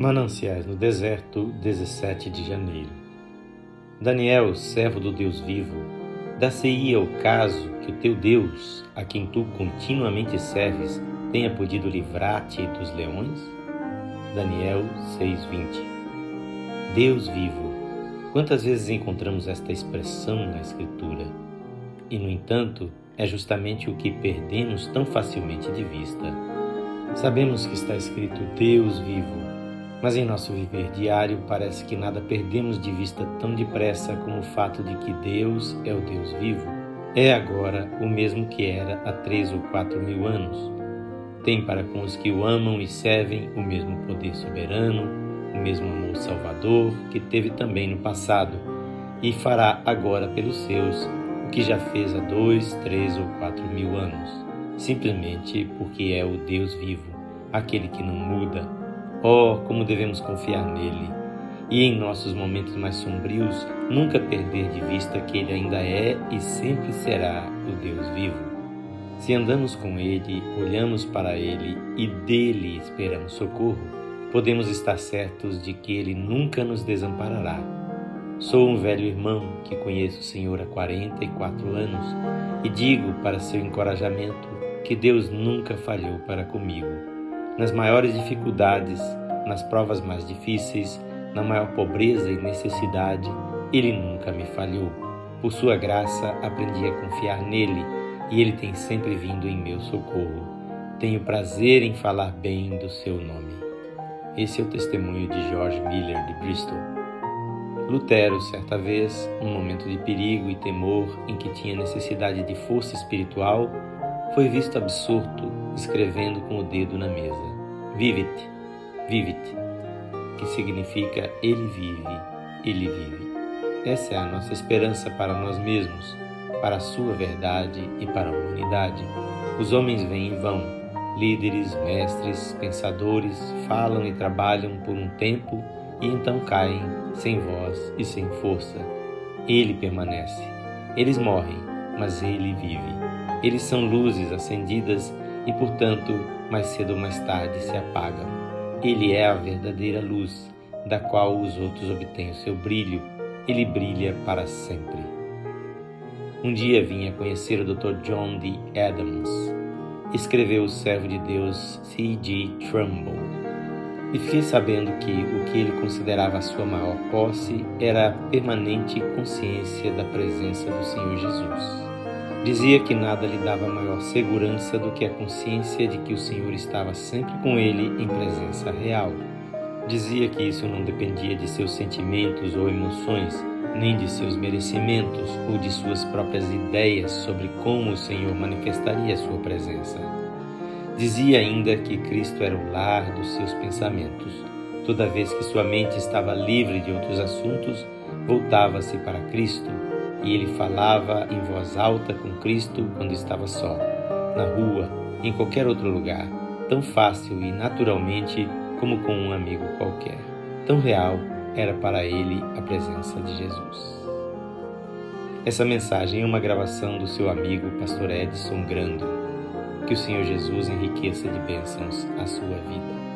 Mananciais no deserto, 17 de janeiro. Daniel, servo do Deus vivo, dá-se-ia o caso que o teu Deus, a quem tu continuamente serves, tenha podido livrar-te dos leões? Daniel 6:20. Deus vivo. Quantas vezes encontramos esta expressão na escritura? E no entanto, é justamente o que perdemos tão facilmente de vista. Sabemos que está escrito Deus vivo mas em nosso viver diário parece que nada perdemos de vista tão depressa como o fato de que Deus é o Deus vivo. É agora o mesmo que era há três ou quatro mil anos. Tem para com os que o amam e servem o mesmo poder soberano, o mesmo amor salvador que teve também no passado, e fará agora pelos seus o que já fez há dois, três ou quatro mil anos, simplesmente porque é o Deus vivo, aquele que não muda Oh, como devemos confiar nele e em nossos momentos mais sombrios nunca perder de vista que ele ainda é e sempre será o Deus vivo. Se andamos com ele, olhamos para ele e dele esperamos socorro, podemos estar certos de que ele nunca nos desamparará. Sou um velho irmão que conheço o Senhor há 44 anos e digo para seu encorajamento que Deus nunca falhou para comigo nas maiores dificuldades, nas provas mais difíceis, na maior pobreza e necessidade, Ele nunca me falhou. Por Sua graça, aprendi a confiar nele e Ele tem sempre vindo em meu socorro. Tenho prazer em falar bem do Seu nome. Esse é o testemunho de George Miller de Bristol. Lutero, certa vez, num momento de perigo e temor em que tinha necessidade de força espiritual, foi visto absorto escrevendo com o dedo na mesa. Vivit, vivit, que significa Ele vive, Ele vive. Essa é a nossa esperança para nós mesmos, para a Sua verdade e para a humanidade. Os homens vêm e vão, líderes, mestres, pensadores, falam e trabalham por um tempo e então caem sem voz e sem força. Ele permanece. Eles morrem, mas ele vive. Eles são luzes acendidas e, portanto, mais cedo ou mais tarde se apagam. Ele é a verdadeira luz, da qual os outros obtêm o seu brilho. Ele brilha para sempre. Um dia vim a conhecer o Dr. John D. Adams. Escreveu o servo de Deus C.G. Trumbull. E fiquei sabendo que o que ele considerava a sua maior posse era a permanente consciência da presença do Senhor Jesus. Dizia que nada lhe dava maior segurança do que a consciência de que o Senhor estava sempre com ele em presença real. Dizia que isso não dependia de seus sentimentos ou emoções, nem de seus merecimentos ou de suas próprias ideias sobre como o Senhor manifestaria sua presença. Dizia ainda que Cristo era o lar dos seus pensamentos. Toda vez que sua mente estava livre de outros assuntos, voltava-se para Cristo e ele falava em voz alta com Cristo quando estava só, na rua, em qualquer outro lugar, tão fácil e naturalmente como com um amigo qualquer. Tão real era para ele a presença de Jesus. Essa mensagem é uma gravação do seu amigo Pastor Edson Grando. Que o Senhor Jesus enriqueça de bênçãos a sua vida.